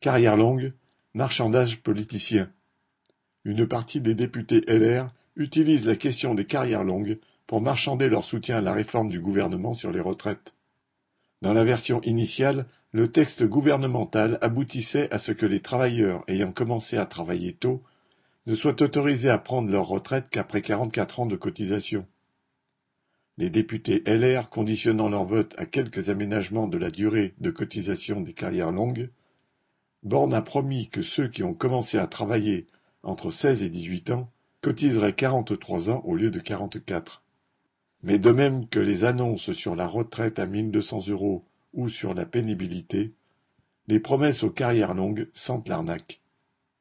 Carrière longue, marchandage politicien. Une partie des députés LR utilise la question des carrières longues pour marchander leur soutien à la réforme du gouvernement sur les retraites. Dans la version initiale, le texte gouvernemental aboutissait à ce que les travailleurs ayant commencé à travailler tôt ne soient autorisés à prendre leur retraite qu'après 44 ans de cotisation. Les députés LR conditionnant leur vote à quelques aménagements de la durée de cotisation des carrières longues Borne a promis que ceux qui ont commencé à travailler entre seize et dix-huit ans cotiseraient quarante-trois ans au lieu de quarante-quatre. Mais de même que les annonces sur la retraite à deux cents euros ou sur la pénibilité, les promesses aux carrières longues sentent l'arnaque.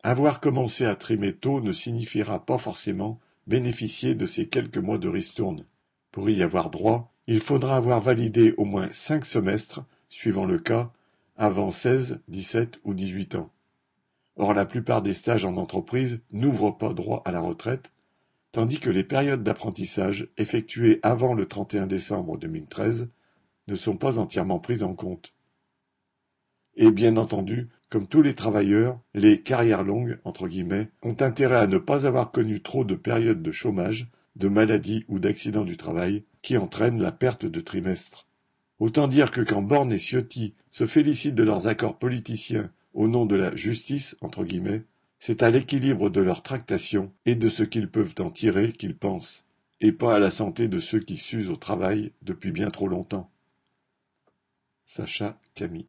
Avoir commencé à trimer tôt ne signifiera pas forcément bénéficier de ces quelques mois de ristourne. Pour y avoir droit, il faudra avoir validé au moins cinq semestres, suivant le cas, avant seize, dix-sept ou dix-huit ans. Or la plupart des stages en entreprise n'ouvrent pas droit à la retraite, tandis que les périodes d'apprentissage effectuées avant le 31 décembre 2013 ne sont pas entièrement prises en compte. Et bien entendu, comme tous les travailleurs, les carrières longues, entre guillemets, ont intérêt à ne pas avoir connu trop de périodes de chômage, de maladie ou d'accident du travail qui entraînent la perte de trimestres. Autant dire que quand Borne et Ciotti se félicitent de leurs accords politiciens au nom de la justice, entre guillemets, c'est à l'équilibre de leurs tractations et de ce qu'ils peuvent en tirer qu'ils pensent, et pas à la santé de ceux qui s'usent au travail depuis bien trop longtemps. Sacha Camille